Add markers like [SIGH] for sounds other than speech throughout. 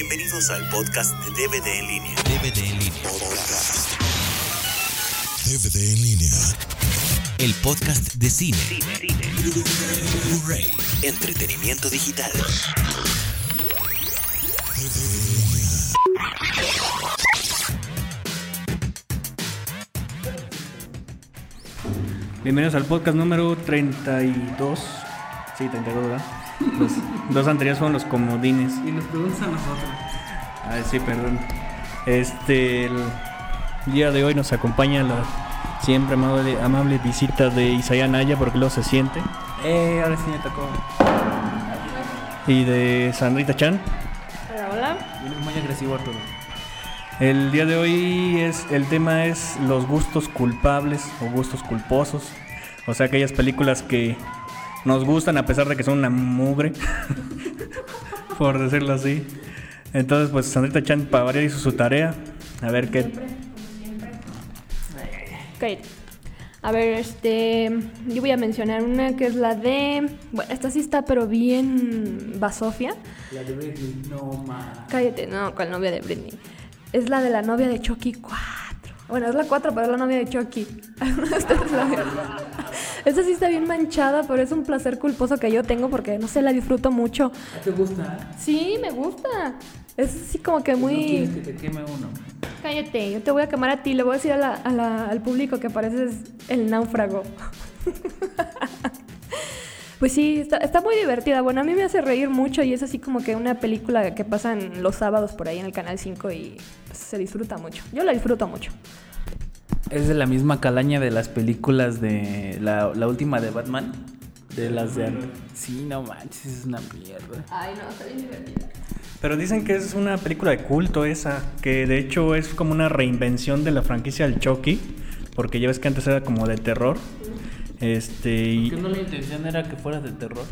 Bienvenidos al podcast de DVD en línea. DVD en línea. DVD en línea. El podcast de cine. Blu-ray. Entretenimiento digital. DVD en línea. Bienvenidos al podcast número 32. Sí, 32, ¿verdad? Los dos anteriores fueron los comodines. Y nos preguntas a nosotros. Ay, sí, perdón. Este, el día de hoy nos acompaña la siempre amable, amable visita de Isaiah Naya, porque luego se siente. Eh, ahora sí me tocó. Y de Sandrita Chan. Hola, hola. Viene muy agresivo Arturo. El día de hoy es el tema es los gustos culpables o gustos culposos. O sea, aquellas películas que nos gustan a pesar de que son una mugre. [LAUGHS] por decirlo así. Entonces, pues Sandrita Chan para variar hizo su tarea. A ver qué. Cállate. A ver, este. Yo voy a mencionar una que es la de. Bueno, esta sí está, pero bien. Basofia. La de Britney, no ma. Cállate, no, con la novia de Britney. Es la de la novia de Chucky 4. Bueno, es la 4, pero es la novia de Chucky. [LAUGHS] ¿Alguno de ustedes la vieron? Esa sí está bien manchada, pero es un placer culposo que yo tengo porque, no sé, la disfruto mucho. ¿Te gusta? Sí, me gusta. Es así como que No quieres muy... que te queme uno. Cállate, yo te voy a quemar a ti. Le voy a decir a la- a la- al público que pareces el náufrago. [LAUGHS] pues sí, está, está muy divertida. Bueno, a mí me hace reír mucho y es así como que una película que pasan los sábados por ahí en el Canal 5 y pues, se disfruta mucho. Yo la disfruto mucho. Es de la misma calaña de las películas de la, la última de Batman. De las de antes. Sí, no manches, es una mierda. Ay, no, está bien divertida. Pero dicen que es una película de culto esa, que de hecho es como una reinvención de la franquicia del Chucky, porque ya ves que antes era como de terror. Este, y ¿Que no la intención era que fuera de terror?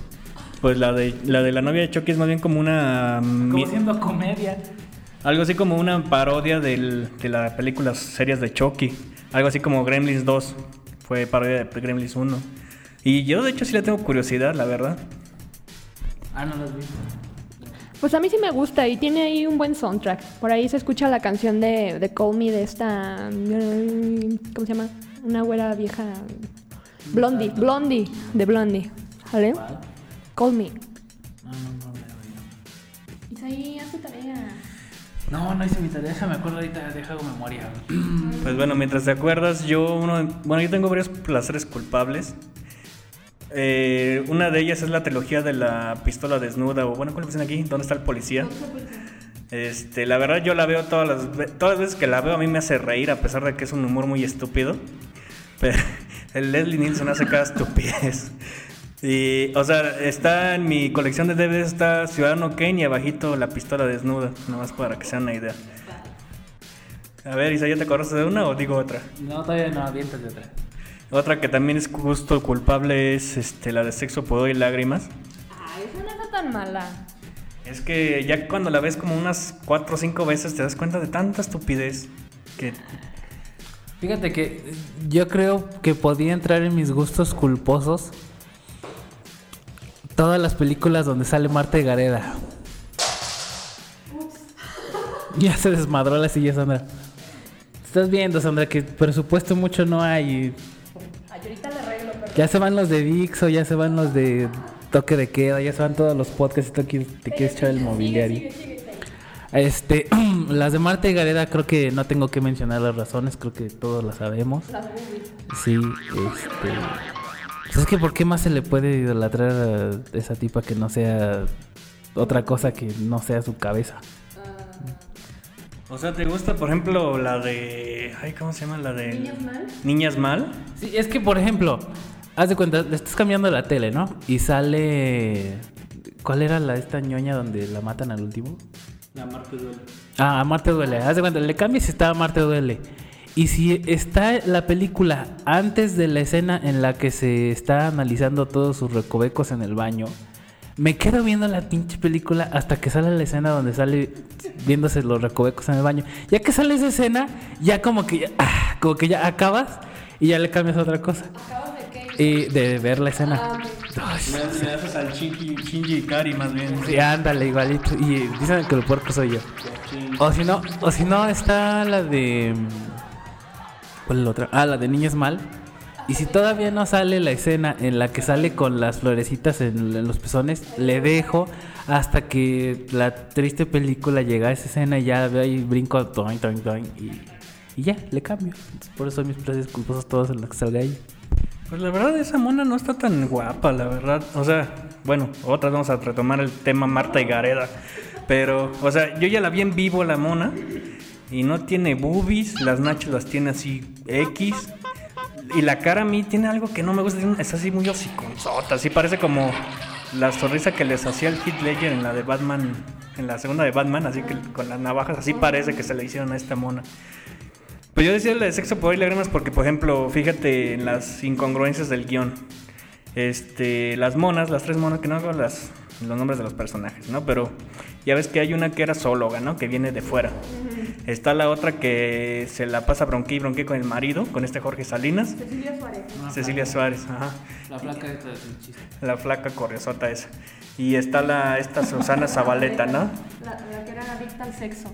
pues la de la de la novia de Chucky es más bien como una Como mi- siendo comedia. algo así como una parodia del- de las películas series de Chucky, algo así como Gremlins 2, fue parodia de Gremlins 1. Y yo de hecho sí le tengo curiosidad, la verdad. Ah, no las vi. Pues a mí sí me gusta y tiene ahí un buen soundtrack. Por ahí se escucha la canción de, de Call Me de esta. ¿Cómo se llama? Una güera vieja. Blondie, Blondie, de Blondie. ¿Vale? ¿Cuál? Call Me. No, no, no me vi. Isaí, haz tu tarea. No, no hice mi tarea, déjame acuerdo ahorita, deja hago memoria. Pues bueno, mientras te acuerdas, yo uno, bueno, yo tengo varios placeres culpables. Eh, una de ellas es la trilogía de la pistola desnuda, o bueno, ¿cuál le dicen aquí? ¿Dónde está el policía? Este, la verdad yo la veo todas las, todas las veces que la veo a mí me hace reír a pesar de que es un humor muy estúpido. [LAUGHS] Pero el Leslie Nielsen hace cada estupidez. Y, o sea, está en mi colección de DVDs está Ciudadano Kane y abajito la pistola desnuda, nada más para que se una idea. A ver, Isa, ¿ya te acordaste de una o digo otra? No, todavía no, aviéntate otra. Otra que también es justo culpable es este, la de sexo, pudor y lágrimas. Ay, esa no está tan mala. Es que ya cuando la ves como unas cuatro o cinco veces te das cuenta de tanta estupidez que Fíjate que yo creo que podía entrar en mis gustos culposos todas las películas donde sale Marta y Gareda. Ya se desmadró la silla, Sandra. Estás viendo, Sandra, que presupuesto mucho no hay. Ay, ahorita le arreglo, pero. Ya se van los de Dixo, ya se van los de Toque de Queda, ya se van todos los podcasts y tú te quieres echar el mobiliario. Este, [CLEARS THROAT] las de Marta y Gareda creo que no tengo que mencionar las razones, creo que todos las sabemos. Sí, este. pues es que ¿por qué más se le puede idolatrar a esa tipa que no sea otra cosa que no sea su cabeza? O sea, ¿te gusta, por ejemplo, la de... Ay, ¿cómo se llama? La de... ¿Niñas mal? Niñas mal. Sí, es que por ejemplo, haz de cuenta, le estás cambiando la tele, ¿no? Y sale. ¿Cuál era la esta ñoña donde la matan al último? La Marte duele. Ah, a Marte duele. Haz de cuenta, le cambias y está a Marte duele. Y si está la película antes de la escena en la que se está analizando todos sus recovecos en el baño, me quedo viendo la pinche película hasta que sale la escena donde sale viéndose los recovecos en el baño. Ya que sale esa escena, ya como que ya, ah, como que ya acabas y ya le cambias a otra cosa. ¿Acabas? Y de ver la escena. Le, le haces al Shinji, Shinji Ikari más bien. Sí, ándale, igualito. Y dicen que el puerco soy yo. O si no, o si no está la de. ¿Cuál es la otra? Ah, la de Niños Mal. Y si todavía no sale la escena en la que sale con las florecitas en, en los pezones, le dejo hasta que la triste película llega a esa escena y ya veo ahí brinco toin, toin, toin, y, y ya, le cambio. Entonces, por eso mis placeres culposos todos en lo que salga ahí. Pues la verdad esa mona no está tan guapa, la verdad. O sea, bueno, otra vamos a retomar el tema Marta y Gareda. Pero, o sea, yo ya la vi en vivo la mona. Y no tiene boobies, las nachas las tiene así X. Y la cara a mí tiene algo que no me gusta, es así muy hociconzota, así parece como la sonrisa que les hacía el Heath Ledger en la de Batman, en la segunda de Batman, así que con las navajas, así parece que se le hicieron a esta mona. Pues yo decía la de sexo, por y lágrimas porque, por ejemplo, fíjate en las incongruencias del guion. Este, las monas, las tres monas, que no hago las, los nombres de los personajes, ¿no? Pero ya ves que hay una que era zoóloga, ¿no? Que viene de fuera. Está la otra que se la pasa bronquí y bronquí con el marido, con este Jorge Salinas. Cecilia Suárez. Cecilia Suárez, ajá. La placa esta es un chiste. La flaca corriosota esa. Y está la, esta Susana Zabaleta, ¿no? La, la que era adicta al sexo.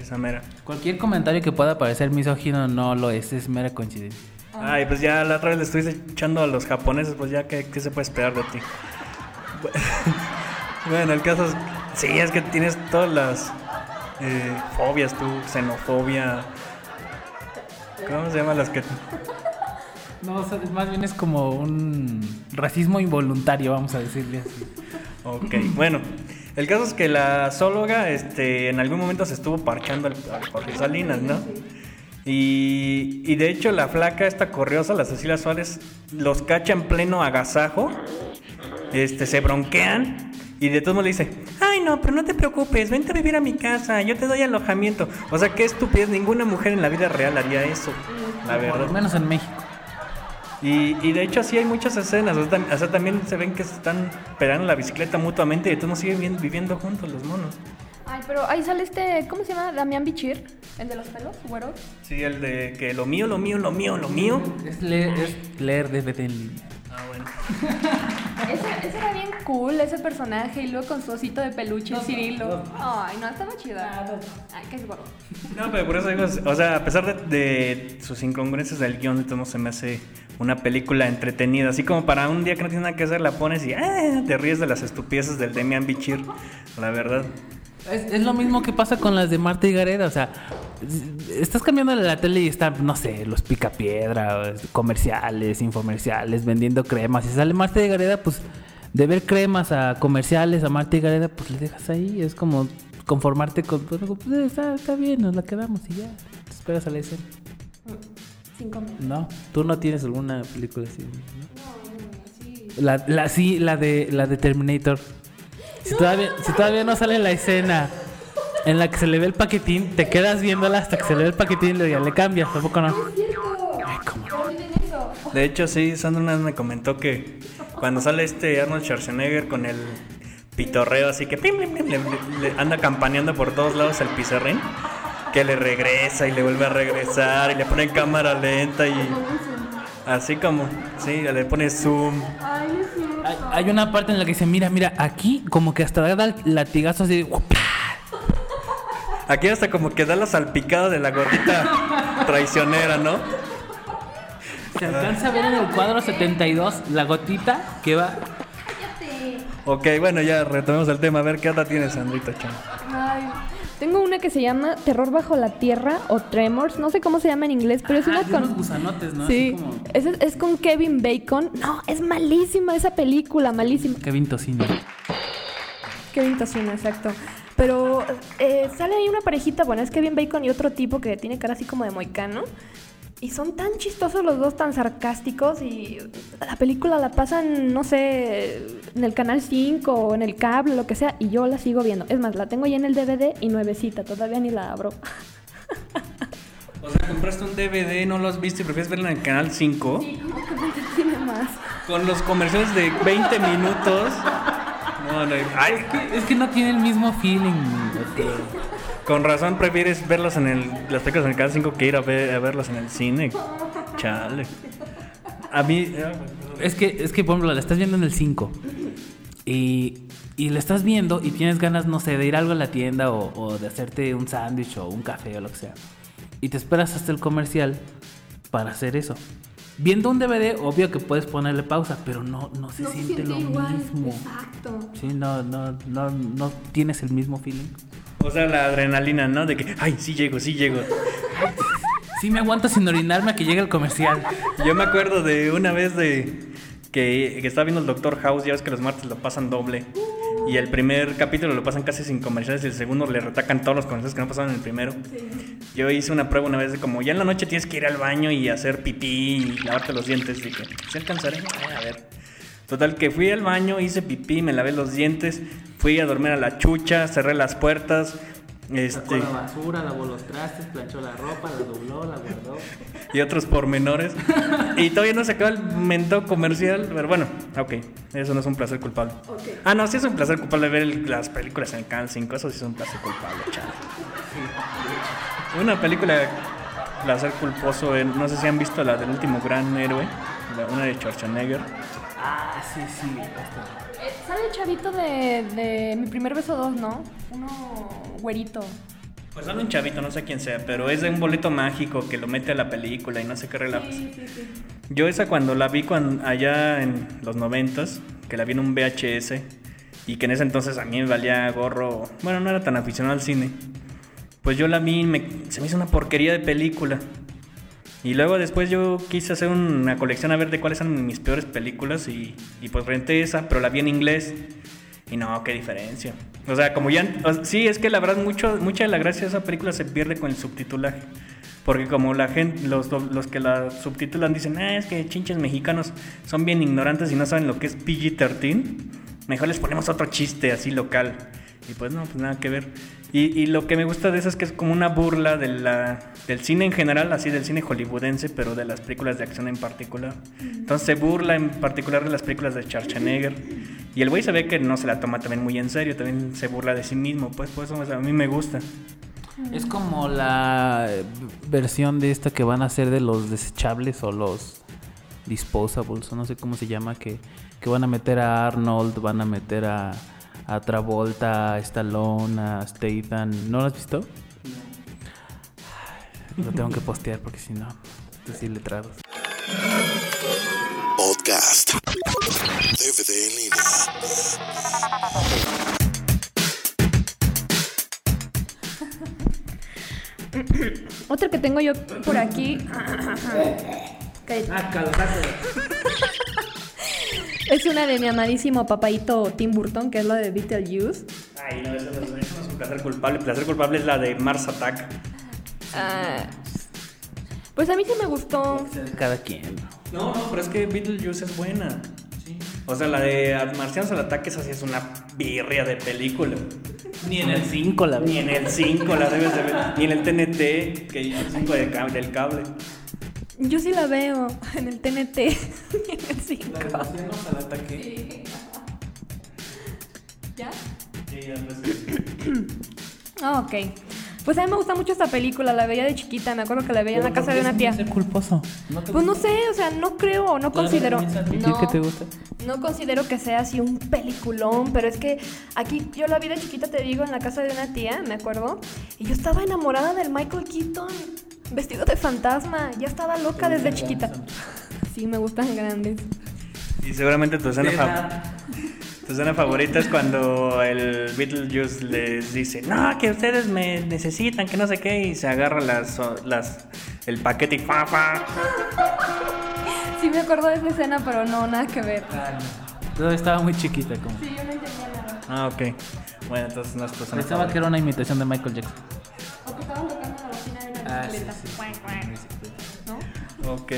Esa mera. Cualquier comentario que pueda parecer misógino no lo es, es mera coincidencia. Ay, pues ya la otra vez le estuviste echando a los japoneses, pues ya, ¿qué, qué se puede esperar de ti? [LAUGHS] Bueno, el caso es... Sí, es que tienes todas las eh, fobias, tú, xenofobia... ¿Cómo se llaman las que...? No, o sea, más bien es como un racismo involuntario, vamos a decirle así. Ok, bueno. El caso es que la zoóloga este, en algún momento se estuvo parchando al, al Jorge Salinas, ¿no? Y, y de hecho la flaca, esta corriosa, la Cecilia Suárez, los cacha en pleno agasajo, este, se bronquean y de todos modos le dice, ay no, pero no te preocupes, vente a vivir a mi casa, yo te doy alojamiento. O sea, qué estupidez, ninguna mujer en la vida real haría eso, la Por lo verdad. menos en México. Y, y de hecho así hay muchas escenas, o sea, tam- o sea, también se ven que se están pegando la bicicleta mutuamente y todos siguen viviendo juntos los monos. Ay, pero ahí sale este, ¿cómo se llama? Damián Bichir, el de los pelos, güero. Sí, el de que lo mío, lo mío, lo mío, lo mío. Es leer, es leer en línea. Ah, bueno. [LAUGHS] Ese, ese era bien cool, ese personaje, y luego con su osito de peluche, el Cirilo. Ay, no, estaba chida. Ay, qué gordo. No, pero por eso digo, o sea, a pesar de, de sus incongruencias del guion, de modos se me hace una película entretenida. Así como para un día que no tienes nada que hacer, la pones y ah, te ríes de las estupideces del Demian Bichir, la verdad. Es, es lo mismo que pasa con las de Marta y Gareda, o sea, estás cambiando la tele y están, no sé, los picapiedra, comerciales, infomerciales, vendiendo cremas. Si sale Marta y Gareda, pues de ver cremas a comerciales a Marta y Gareda, pues le dejas ahí. Es como conformarte con, pues, pues, está, está bien, nos la quedamos y ya. Te esperas a la escena. Cinco meses. No, tú no tienes alguna película así. ¿no? La, la, sí, la de, la de Terminator. Si, todavía, si todavía no sale la escena en la que se le ve el paquetín, te quedas viéndola hasta que se le ve el paquetín y ya le cambias. ¿Tampoco no? Ay, cómo no. De hecho, sí, Sandra una vez me comentó que cuando sale este Arnold Schwarzenegger con el pitorreo así que pim, pim, pim, le, le- le anda campaneando por todos lados el pizarrín, que le regresa y le vuelve a regresar y le pone cámara lenta y así como, sí, le pone zoom. Hay, hay una parte en la que dice, mira, mira, aquí como que hasta da el latigazo así. de- Aquí hasta como que da la salpicada de la gordita traicionera, ¿no? Se alcanza a ver en el cuadro 72 la gotita que va... Ok, bueno, ya retomemos el tema. A ver, ¿qué otra tienes, Sandrita Chan? Ay, tengo una que se llama Terror bajo la tierra o Tremors, no sé cómo se llama en inglés, pero es una de unos con gusanotes, ¿no? Sí, Así como es, es con Kevin Bacon. No, es malísima esa película, malísima. Kevin Tocino. Kevin Tocino, exacto. Pero eh, sale ahí una parejita, bueno, es Kevin Bacon y otro tipo que tiene cara así como de moicano. Y son tan chistosos los dos, tan sarcásticos. Y la película la pasan, no sé, en el canal 5 o en el cable, lo que sea. Y yo la sigo viendo. Es más, la tengo ya en el DVD y nuevecita. Todavía ni la abro. [LAUGHS] O sea, compraste un DVD, no lo has visto y prefieres verlo en el canal 5 Como que me entretiene más. con los comerciales de 20 minutos. No, no, ay, Es que no tiene el mismo feeling. con razón prefieres verlos en el, las películas en el canal 5 que ir a, ver, a verlos en el cine. Chale. A mí, ah, es que, es que, por ejemplo, la estás viendo en el 5 y, y la estás viendo y tienes ganas, no sé, de ir algo a la tienda o, o de hacerte un sándwich o un café o lo que sea. Y te esperas hasta el comercial para hacer eso. Viendo un DVD, obvio que puedes ponerle pausa, pero no, no se No siente, siente lo igual. mismo. Exacto. Sí, no, no, no, no tienes el mismo feeling. O sea, la adrenalina, ¿no? De que, ay, sí llego, sí llego. Sí me aguanto sin orinarme a que llegue el comercial. Yo me acuerdo de una vez de que, que estaba viendo el Doctor House, ya ves que los martes lo pasan doble. Y el primer capítulo lo pasan casi sin comerciales y el segundo le retacan todos los comerciales que no pasaron en el primero. Yo hice una prueba una vez de como ya en la noche tienes que ir al baño y hacer pipí y lavarte los dientes. Dije, ¿se alcanzaré? A ver. Total, que fui al baño, hice pipí, me lavé los dientes, fui a dormir a la chucha, cerré las puertas. Este, basura, lavó los trastes, planchó la ropa, la dobló, la guardó. y otros pormenores. y todavía no se acaba el mentado comercial. Pero bueno, ok. Eso no es un placer culpable. Ah, no, sí es un placer culpable ver el- las películas en el Canal 5. Eso sí es un placer culpable, chale. Una película de placer culposo, eh, no sé si han visto la del último gran héroe, la- una de Schwarzenegger. Ah, sí, sí. esta. Sale el chavito de, de Mi Primer Beso 2, ¿no? Uno güerito. Pues sale un chavito, no sé quién sea, pero es de un boleto mágico que lo mete a la película y no sé qué relajos. Yo esa cuando la vi cuan- allá en los noventas, que la vi en un VHS, y que en ese entonces a mí me valía gorro, bueno, no era tan aficionado al cine, pues yo la vi y me- se me hizo una porquería de película. Y luego después yo quise hacer una colección a ver de cuáles eran mis peores películas y, y pues renté esa, pero la vi en inglés. Y no, qué diferencia. O sea, como ya... o- sí, es que la verdad mucho, mucha de la gracia de esa película se pierde con el subtitulaje. Porque como la gente, los, los que la subtitulan dicen, ah, es que chinches mexicanos son bien ignorantes y no saben lo que es PG-13, mejor les ponemos otro chiste así local. Y pues no, pues nada que ver. Y, y lo que me gusta de eso es que es como una burla de la, del cine en general, así del cine hollywoodense, pero de las películas de acción en particular. Entonces se burla en particular de las películas de Schwarzenegger. Y el güey se ve que no se la toma también muy en serio, también se burla de sí mismo, pues por eso sea, a mí me gusta. Es como la versión de esta que van a hacer de los desechables o los disposables, o no sé cómo se llama, que, que van a meter a Arnold, van a meter a, a Travolta, a Stallone, a Statham. ¿No lo has visto? Ay, Lo tengo que postear porque si no, esto sí letrados. Podcast. DVD en línea. Otra que tengo yo por aquí. Cállate. [LAUGHS] Es una de mi amadísimo papayito Tim Burton, que es la de Beetlejuice. Ay, no, eso no, es- eso no es un placer culpable. El placer culpable es la de Mars Attack. Ah, pues a mí sí me gustó. Cada quien. No, no, pero es que Beetlejuice es buena. O sea, la de Marcianos al ataque, esa sí es una birria de película. Ni en el 5 la Ni en el 5 la debes de ver. Ni en el TNT, que es el 5 del cable, del cable. Yo sí la veo [LAUGHS] en el TNT. en el 5. al ataque. ¿Ya? Sí, ya no sé. [CLEARS THROAT] Ah, ok. Pues a mí me gusta mucho esta película, la veía de chiquita, me acuerdo que la veía en la casa de una tía. ser culposo. ¿No te Pues no sé, o sea, no creo, no considero. No, que te gusta? no considero que sea así un peliculón, pero es que aquí yo la vi de chiquita, te digo, en la casa de una tía, me acuerdo, y yo estaba enamorada del Michael Keaton, vestido de fantasma, ya estaba loca desde chiquita. Sí, me gustan grandes. Y seguramente tu escena, fa- [LAUGHS] tu escena favorita es cuando el Beetlejuice les dice, no, que ustedes me necesitan, que no sé qué, y se agarra las, las, el paquete y fa, fa. Sí me acuerdo de esa escena, pero no, nada que ver. Todavía estaba muy chiquita como. Sí, yo no entendía nada. Ah, ok. Bueno, entonces no es tu escena Pensaba que era una imitación de Michael Jackson. O que estaban tocando Ah. Ok.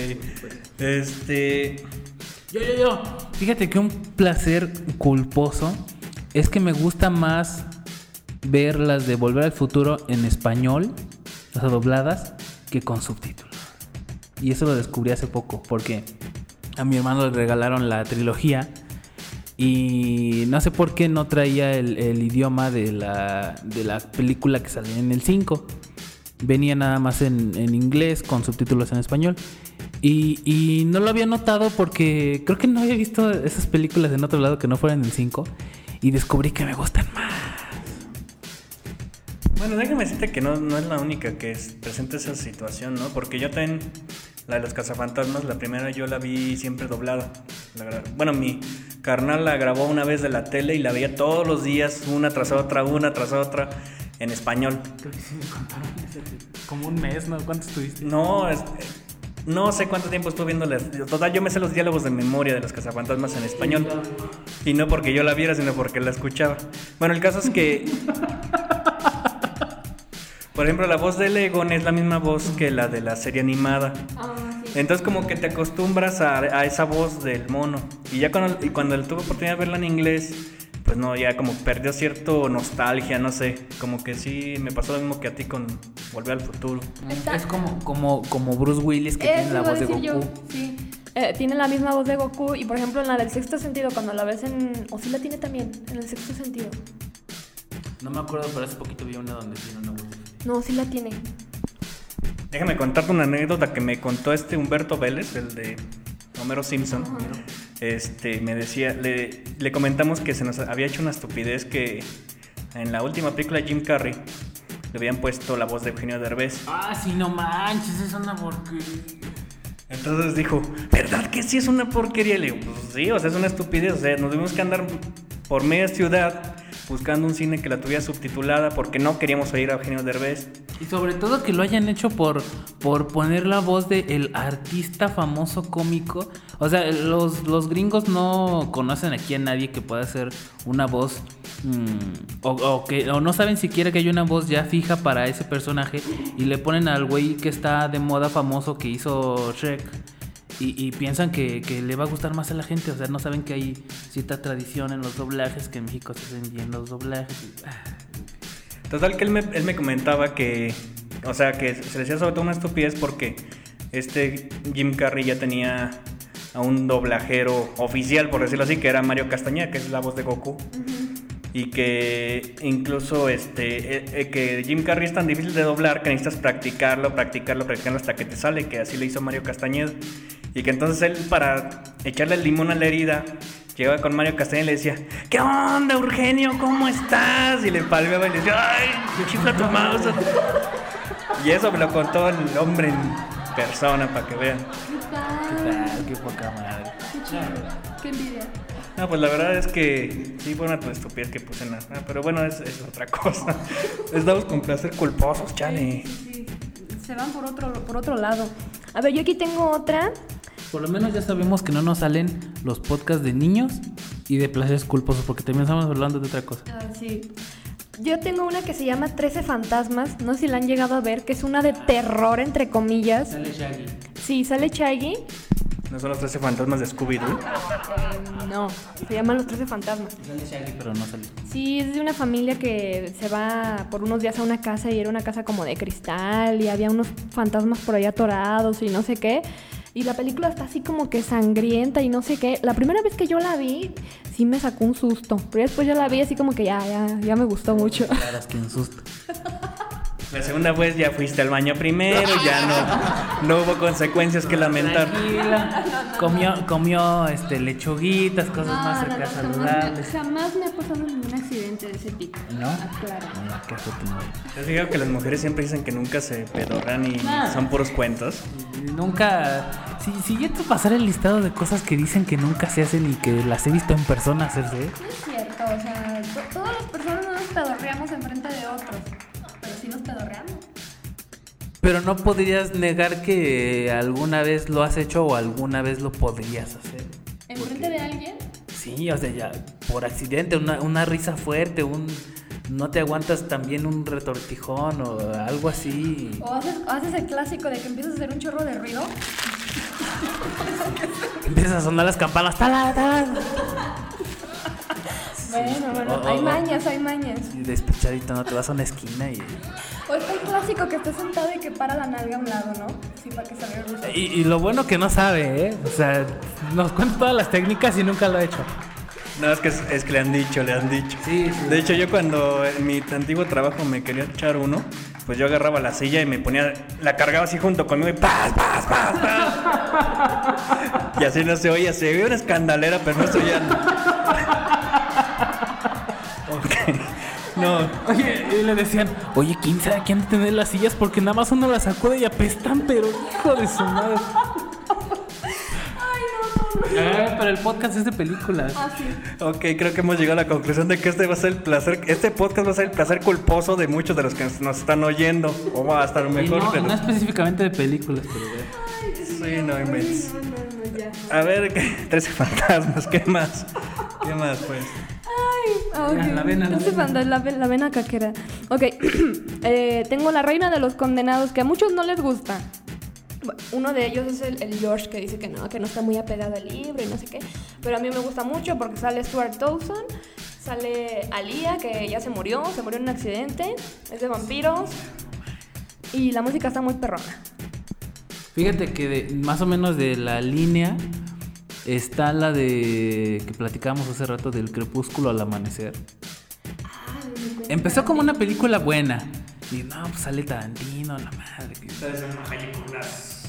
Este... Yo, yo, yo. Fíjate que un placer culposo es que me gusta más ver las de Volver al Futuro en español, o sea, dobladas, que con subtítulos. Y eso lo descubrí hace poco, porque a mi hermano le regalaron la trilogía y no sé por qué no traía el, el idioma de la, de la película que salía en el 5. Venía nada más en, en inglés con subtítulos en español. Y, y no lo había notado porque creo que no había visto esas películas en otro lado que no fueran en 5. Y descubrí que me gustan más. Bueno, déjame decirte que no, no es la única que es- presenta esa situación, ¿no? Porque yo también, la de los cazafantasmas, la primera yo la vi siempre doblada. La bueno, mi carnal la grabó una vez de la tele y la veía todos los días, una tras otra, una tras otra, en español. Creo que sí me contaron ese Como un mes, ¿no? ¿Cuánto estuviste? No, es- no sé cuánto tiempo estuve viendo las... Total, yo me sé los diálogos de memoria de los cazafantasmas en español. Y no porque yo la viera, sino porque la escuchaba. Bueno, el caso es que... Por ejemplo, la voz de Legon es la misma voz que la de la serie animada. Entonces como que te acostumbras a, a esa voz del mono. Y ya cuando, y cuando tuve oportunidad de verla en inglés, pues no, ya como perdió cierto nostalgia, no sé. Como que sí, me pasó lo mismo que a ti con Volver al Futuro. Está- Es como, como, como Bruce Willis que Eso tiene la voz de Goku. yo, sí. Eh, tiene la misma voz de Goku y por ejemplo en la del sexto sentido, cuando la ves en... O sí la tiene también, en el sexto sentido. No me acuerdo, pero hace poquito vi una donde tiene una voz. No, sí la tiene. Déjame contarte una anécdota que me contó este Humberto Vélez, el de Homero Simpson. Este, me decía, le, le comentamos que se nos había hecho una estupidez que en la última película de Jim Carrey le habían puesto la voz de Eugenio Derbez. Ah, sí, no manches, es una porquería. Entonces dijo, ¿verdad que sí es una porquería? Le digo, pues sí, o sea, es una estupidez. O sea, nos tuvimos que andar por media ciudad buscando un cine que la tuviera subtitulada porque no queríamos oír a Eugenio Derbez. Y sobre todo que lo hayan hecho por, por poner la voz de el artista famoso cómico. O sea, los, los gringos no conocen aquí a nadie que pueda hacer una voz. mm, o, que, o no saben siquiera que hay una voz ya fija para ese personaje. Y le ponen al güey que está de moda famoso que hizo Shrek. Y, piensan que, que le va a gustar más a la gente. O sea, no saben que hay cierta tradición en los doblajes, que en México se hacen bien los doblajes. y- ah. Total que él me, él me comentaba que, o sea, que se le decía sobre todo una estupidez porque este Jim Carrey ya tenía a un doblajero oficial, por decirlo así, que era Mario Castañeda, que es la voz de Goku. Y que incluso este eh, eh, que Jim Carrey es tan difícil de doblar que necesitas practicarlo, practicarlo, practicarlo hasta que te sale, que así le hizo Mario Castañeda. Y que entonces él para echarle el limón a la herida llegaba con Mario Castañeda y le decía, ¿qué onda Eugenio? ¿Cómo estás? Y le palmeaba y le decía, ¡ay! chifla tu mouse. Y eso me lo contó el hombre en persona para que vean. Ah, qué poca madre. Qué envidia. No, pues la verdad es que sí fue una estupidez que puse en la... ah, pero bueno, es, es otra cosa. [LAUGHS] Estamos con placer culposos, chale. Sí, se van por otro, por otro lado. A ver, yo aquí tengo otra. Por lo menos ya sabemos que no nos salen los podcasts de niños y de placeres culposos, porque también estamos hablando de otra cosa. Ah, sí. Yo tengo una que se llama 13 fantasmas. No sé si la han llegado a ver, que es una de terror, entre comillas. Sale Shaggy. Sí, sale Shaggy. ¿No son los 13 fantasmas de Scooby-Doo? Eh, no, se llaman los 13 fantasmas. Sale Shaggy, pero no sale. Sí, es de una familia que se va por unos días a una casa y era una casa como de cristal y había unos fantasmas por ahí atorados y no sé qué. Y la película está así como que sangrienta y no sé qué. La primera vez que yo la vi, sí me sacó un susto. Pero después yo la vi así como que ya, ya, ya me gustó mucho. Claro, que un susto. [LAUGHS] La segunda vez ya fuiste al baño primero, ya no, no hubo consecuencias que lamentar. Tranquila. Comió, comió este, lechuguitas, cosas más cerca saludables. jamás me ha pasado ningún accidente de ese tipo. ¿No? Claro. No, qué afortunado. ¿Te has fijado que las mujeres siempre dicen que nunca se pedorran y Ah. son puros cuentos? Nunca. Si, si te pasara el listado de cosas que dicen que nunca se hacen y que las he visto en persona hacerse. No es cierto, o sea, to- todas las personas no nos pedorreamos enfrente de otros, sí nos pedorreamos. Pero no podrías negar que alguna vez lo has hecho o alguna vez lo podrías hacer. ¿Enfrente de alguien? Sí, o sea, ya por accidente, una, una risa fuerte, un no te aguantas también un retortijón o algo así. ¿O haces, o haces el clásico de que empiezas a hacer un chorro de ruido? Empiezas a sonar las campanas. ¡Tala, tala! Bueno, bueno, hay mañas, hay mañas. Y despechadito, no te vas a una esquina y. O está el clásico que está sentado y que para la nalga a un lado, ¿no? Sí, para que salga el gusto. Y, y lo bueno que no sabe, ¿eh? O sea, nos cuenta todas las técnicas y nunca lo ha hecho. No, es que, es, es que le han dicho, le han dicho. Sí, sí. De hecho, yo cuando en mi antiguo trabajo me quería echar uno, pues yo agarraba la silla y me ponía, la cargaba así junto conmigo y ¡paz, paz, paz, paz! [LAUGHS] y así no se oía, se oía una escandalera, pero no se oía. No, Oye, y le decían, oye, ¿quién sabe quién tener las sillas? Porque nada más uno las sacude y apestan, pero hijo de su madre. Ah, pero el podcast es de películas. ok, creo que hemos llegado a la conclusión de que este va a ser el placer, este podcast va a ser el placer culposo de muchos de los que nos están oyendo. O va a estar Y mejor. no, pero- no específicamente de películas, pero bueno. Sí, no inventes. A ver, ¿qué? [LAUGHS] 13 fantasmas, ¿qué más? ¿Qué más, pues? Ah, ok. La vena, la vena. fanda- la, ve- la vena caquera. Ok, [CLEARS THROAT] eh, tengo la reina de los condenados, que a muchos no les gusta. Uno de ellos es el, el George, que dice que no, que no está muy apegado al libro y no sé qué. Pero a mí me gusta mucho porque sale Stuart Dawson, sale Alia, que ya se murió, se murió en un accidente, es de vampiros. Y la música está muy perrona. Fíjate que de- más o menos de la línea está la de que platicábamos hace rato del crepúsculo al amanecer. Empezó como una película buena. Y no, pues sale Tarantino, la madre. que-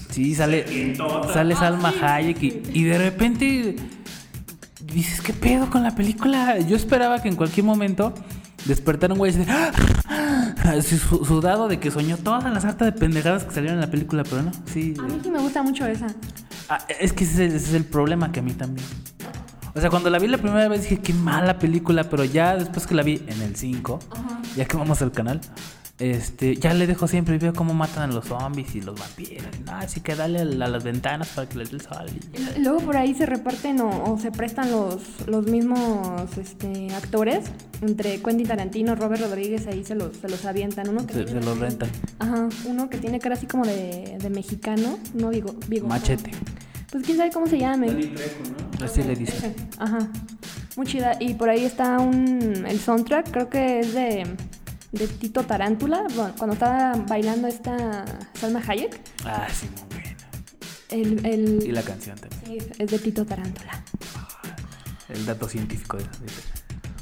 Sí, sale, sale Salma Hayek y, y de repente dices, ¿qué pedo con la película? Yo esperaba que en cualquier momento despertara un güey así, ¡Ah! así su- sudado de que soñó todas las hartas de pendejadas que salieron en la película, pero no, sí. A mí sí me gusta mucho esa. Ah, es que ese, ese es el problema que a mí también. O sea, cuando la vi la primera vez dije, qué mala película, pero ya después que la vi en el 5, ya que vamos al canal, este, ya le dejo siempre y veo cómo matan a los zombies y los vampiros. No, así que dale a, la- a las ventanas para que les dé el sol. y- Y Luego por ahí se reparten o, o se prestan los, los mismos este, actores entre Quentin Tarantino, Robert Rodríguez, ahí se los, se los avientan. Uno que Se, tiene- se los rentan. Ajá, uno que tiene cara así como de, de mexicano, no digo, digo. Machete. Pues quién sabe cómo se llame. Así le dicen. Ajá, muy chida. Y por ahí está un, el soundtrack, creo que es de, de Tito Tarántula, bueno, cuando estaba bailando esta Salma Hayek. Ah, sí, muy buena. El, el- Y la canción también. sí, es de Tito Tarántula. El dato científico de de-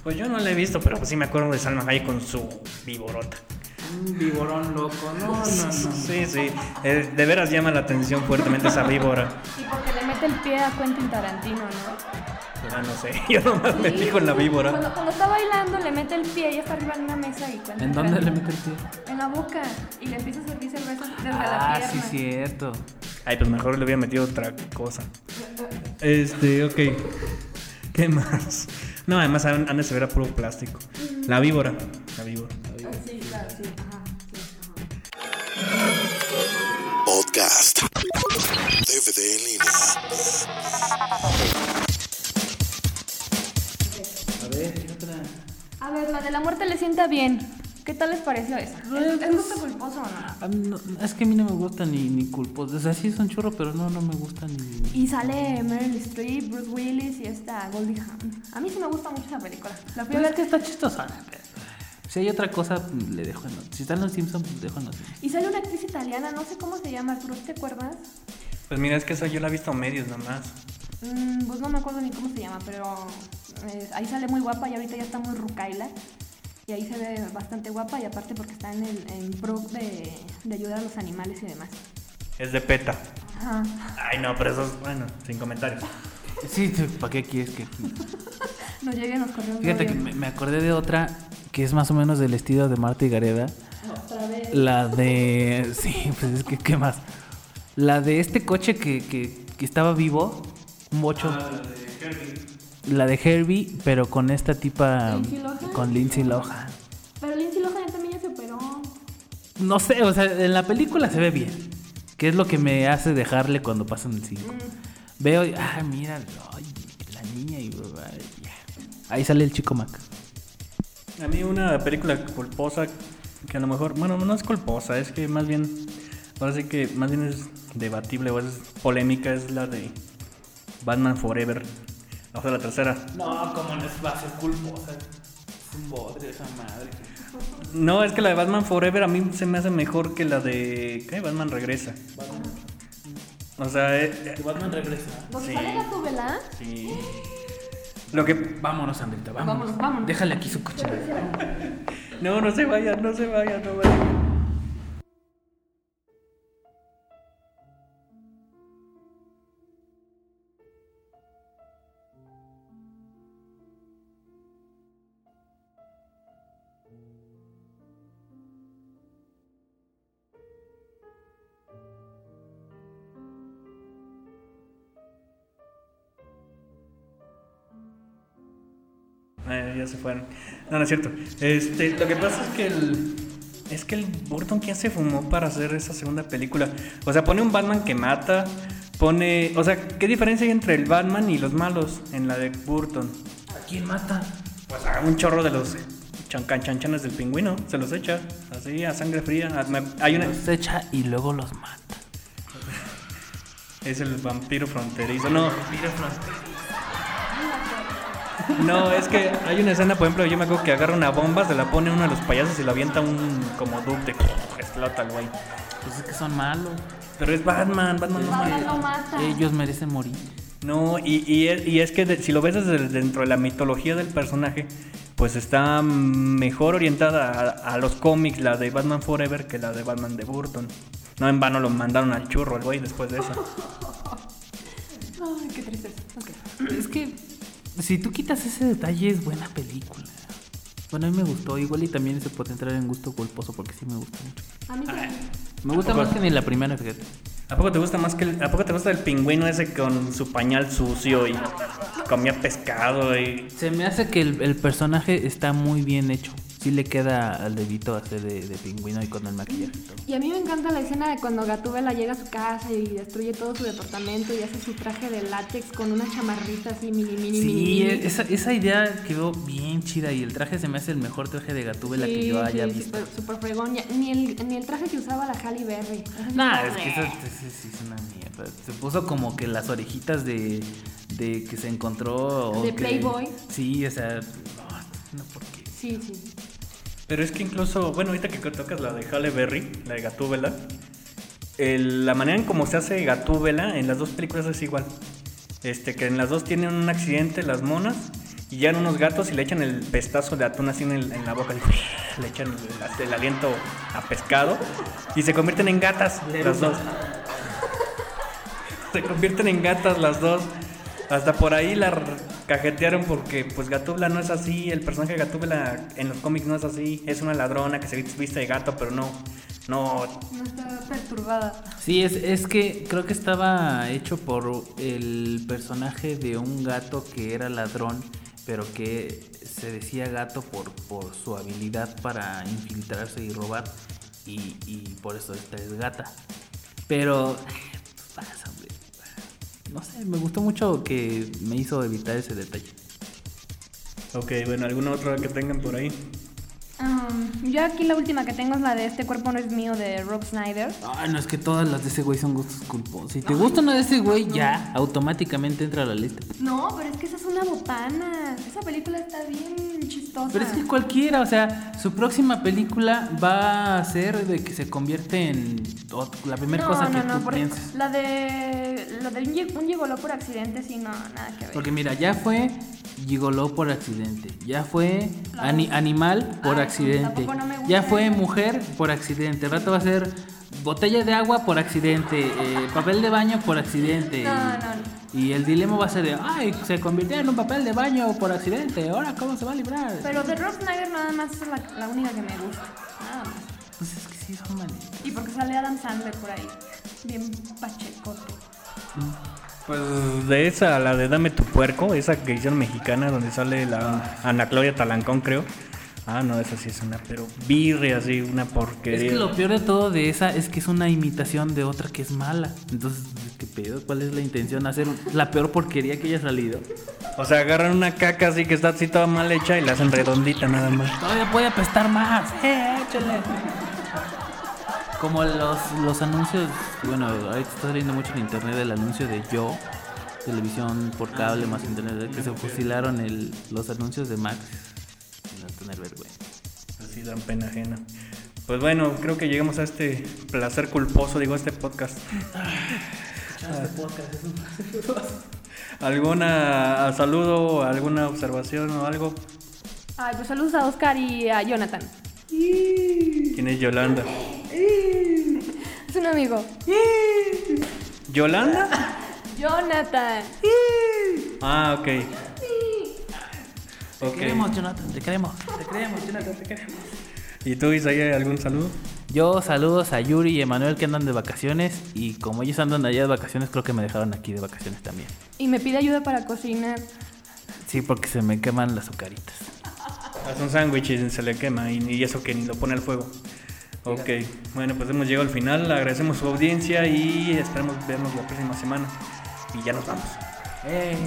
Pues yo no la he visto, pero pues sí me acuerdo de Salma Hayek con su viborota. Un viborón loco, no, no, no. Sí, sí. Eh, de veras llama la atención fuertemente esa víbora. Y porque le mete el pie a Quentin Tarantino, ¿no? Ah, no sé. [LAUGHS] Yo nomás me fijo en la víbora. Cuando, cuando está bailando, le mete el pie, ella está arriba en una mesa y Quentin ¿En dónde le mete el pie? En la boca. Y le empieza a servir cerveza desde la Ah, pierna. sí, cierto. Ay, pues mejor le hubiera metido otra cosa. Este, ok. ¿Qué más? No, además han, han de ser a puro plástico. La víbora. La víbora. Sí, claro, sí. Ajá. Podcast. DVD en línea. A ver, la de la muerte le sienta bien. ¿Qué tal les pareció esa? ¿Es, es gusto culposo o no? Es que a mí no me gusta ni, ni culpos. O sea, sí es un churro, pero no, no me gusta ni. Y sale Meryl Streep, Bruce Willis y esta Goldie Hawn. A mí sí me gusta mucho esa película. La fui a Pero ver es que está chistosa. Si hay otra cosa, le dejo en los. Si están los Simpsons, pues dejo en los Simpsons. Y sale una actriz italiana, no sé cómo se llama, Arturo, ¿te acuerdas? Pues mira, es que esa yo la he visto a medios nomás. Mm, pues no me acuerdo ni cómo se llama, pero eh, ahí sale muy guapa y ahorita ya está muy rucaila. Y ahí se ve bastante guapa y aparte porque está en, el, en pro de, de ayudar a los animales y demás. Es de PETA. Ajá. Ay, no, pero eso es, bueno, sin comentarios. Sí, ¿para qué quieres que.? [LAUGHS] No lleguen los correos. de Fíjate que me acordé de otra que es más o menos del estilo de Marta y Gareda. Otra vez. La de. [LAUGHS] Sí, pues es que, ¿qué más? La de este coche que, que, que estaba vivo, un bocho. La de Herbie, pero con esta tipa. ¿Lindsay Lohan? Con Lindsay Lohan. Pero Lindsay Lohan ya también ya se operó. No sé, o sea, en la película se ve bien. Que es lo que me hace dejarle cuando pasan el 5. Veo y, ah, mira, ay, la niña y. Ahí sale el chico Mac. A mí una película culposa que a lo mejor, bueno, no es culposa, es que más bien, ahora sí que más bien es debatible o es polémica, es la de Batman Forever. O sea, la tercera. No, como no va a ser culposa. Es un bodrio esa madre. No, es que la de Batman Forever a mí se me hace mejor que la de... ¿Qué? Batman regresa. O sea, eh, eh, Que Batman regresa. ¿Dónde Sí. sale la tubela? sí. Lo que. Vámonos, Sandrita, vámonos. Vámonos, vámonos. Déjale aquí su coche. [LAUGHS] No, no se vayan, no se vayan, no vayan. Eh, ya se fueron. No, no es cierto. Este, lo que pasa es que el. Es que el Burton, ¿quién se fumó para hacer esa segunda película? O sea, pone un Batman que mata. Pone. O sea, ¿qué diferencia hay entre el Batman y los malos en la de Burton? ¿A quién mata? Pues a un chorro de los chancanchanchanes del pingüino. Se los echa. Así, a sangre fría. Hay una. Los echa y luego los mata. [LAUGHS] Es el vampiro fronterizo. No. No, es que hay una escena, por ejemplo, yo me acuerdo que agarra una bomba, se la pone uno de los payasos y la avienta un como ducte. Explota el güey. Pues es que son malos. Pero es Batman, Batman no Batman no mata. Ellos merecen morir. No, y, y es, y es que de- si lo ves desde dentro de la mitología del personaje, pues está mejor orientada a, a los cómics, la de Batman Forever, que la de Batman de Burton. No en vano lo mandaron al churro el güey después de eso. [LAUGHS] Ay, qué tristeza. Ok. Es que si tú quitas ese detalle es buena película. Bueno, a mí me gustó. Igual y también se puede entrar en gusto culposo porque sí me gusta mucho. A mí también. Me gusta más que ni la primera, fíjate. ¿A poco te gusta más que el, a poco te gusta el pingüino ese con su pañal sucio y comía pescado y Se me hace que el, el personaje está muy bien hecho. Sí le queda al dedito hacer de, de pingüino y con el maquillaje. y todo. Y a mí me encanta la escena de cuando Gatúbela llega a su casa y destruye todo su departamento y hace su traje de látex con una chamarrita así mini, mini, mini, Sí, mini. esa, esa idea quedó bien chida y el traje se me hace el mejor traje de Gatúbela que yo haya sí, visto. Super, super fregón. Ni el, ni el traje que usaba la Halle Berry. Sí Nah, es que eso, eso sí es una mierda. Se puso como que las orejitas de, de que se encontró. o De que- Playboy. Sí, o sea, no, no, ¿por qué? Sí, sí. Pero es que incluso, bueno, ahorita que tocas la de Halle Berry, la de Gatúbela, el- la manera en cómo se hace Gatúbela en las dos películas es igual. Este, que en las dos tienen un accidente las monas y llegan unos gatos y le echan el pestazo de atún así en, el- en la boca. [LAUGHS] Le echan el, el aliento a pescado y se convierten en gatas las dos. Se convierten en gatas las dos. Hasta por ahí la cajetearon porque pues Gatúbela no es así, el personaje de Gatúbela en los cómics no es así, es una ladrona que se viste de gato, pero no, no, No está perturbada. Sí, es, es que creo que estaba hecho por el personaje de un gato que era ladrón, pero que se decía gato por, por su habilidad para infiltrarse y robar, y, y por eso esta es gata. Pero. No sé, me gustó mucho que me hizo evitar ese detalle. Ok, bueno, ¿alguna otra que tengan por ahí? Um, yo aquí la última que tengo es la de Este cuerpo no es mío de Rob Snyder. Ay, no, es que todas las de ese güey son gustos culposos. Si te gusta una de ese güey, ya automáticamente entra a la lista. No, pero es que esa es una botana. Esa película está bien chistosa. Pero es que cualquiera, o sea, su próxima película va a ser de que se convierte en la primera no, cosa que no, no, tú pienses. La de. La de un, un gigoló por accidente, sí, no, nada que ver. Porque mira, ya fue Gigoló por accidente, ya fue ani- animal por Ay, accidente, no ya fue mujer por accidente, el rato va a ser botella de agua por accidente, eh, papel de baño por accidente. No, y, no, no. y el dilema va a ser de, ay, se convirtió en un papel de baño por accidente, ahora cómo se va a librar. Pero de Rob Snyder nada más es la, la única que me gusta. Nada más. Pues es que sí, son. Y porque sale Adam Sandler por ahí. Bien pachecote. Pues de esa, la de Dame tu puerco, esa que hicieron mexicana, donde sale la Ana Claudia Talancón, creo. Ah, no, esa sí es una, pero birria, así, una porquería. Es que lo peor de todo de esa es que es una imitación de otra que es mala. Entonces, ¿qué pedo? ¿Cuál es la intención? ¿Hacer un- la peor porquería que haya salido? O sea, agarran una caca así que está así toda mal hecha y la hacen redondita nada más. Todavía puede apestar más. ¡Eh, échale! Como los, los anuncios, bueno, ahorita está saliendo mucho en internet el anuncio de Yo, televisión por cable más internet, que se fusilaron el, los anuncios de Max. No tener vergüenza. Así dan pena ajena. Pues bueno, creo que llegamos a este placer culposo, digo, a este podcast. ¿Alguna saludo, alguna observación o algo? Ay, pues saludos a Oscar y a Jonathan. ¿Quién es Yolanda? Es un amigo. ¿Yolanda? Jonathan. Ah, ok. Te queremos, Jonathan, te queremos. Te queremos, Jonathan, te queremos. ¿Y tú, Isaías, algún saludo? Yo saludos a Yuri y Emanuel que andan de vacaciones y como ellos andan allá de vacaciones creo que me dejaron aquí de vacaciones también. Y me pide ayuda para cocinar. Sí, porque se me queman las azucaritas. Haz un sándwich y se le quema y, y eso que ni lo pone al fuego. Ok, bueno, pues hemos llegado al final. Agradecemos su audiencia y esperamos vernos la próxima semana. Y ya nos vamos.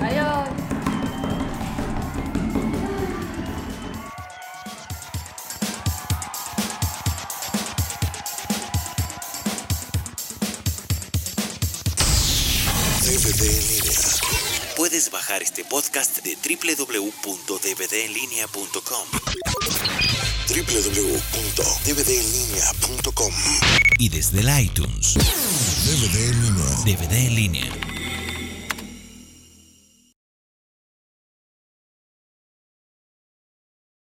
Adiós. Bajar este podcast de www.dvdenlinea.com. www.dvdenlinea.com y desde el iTunes. DVD en línea. DVD en línea.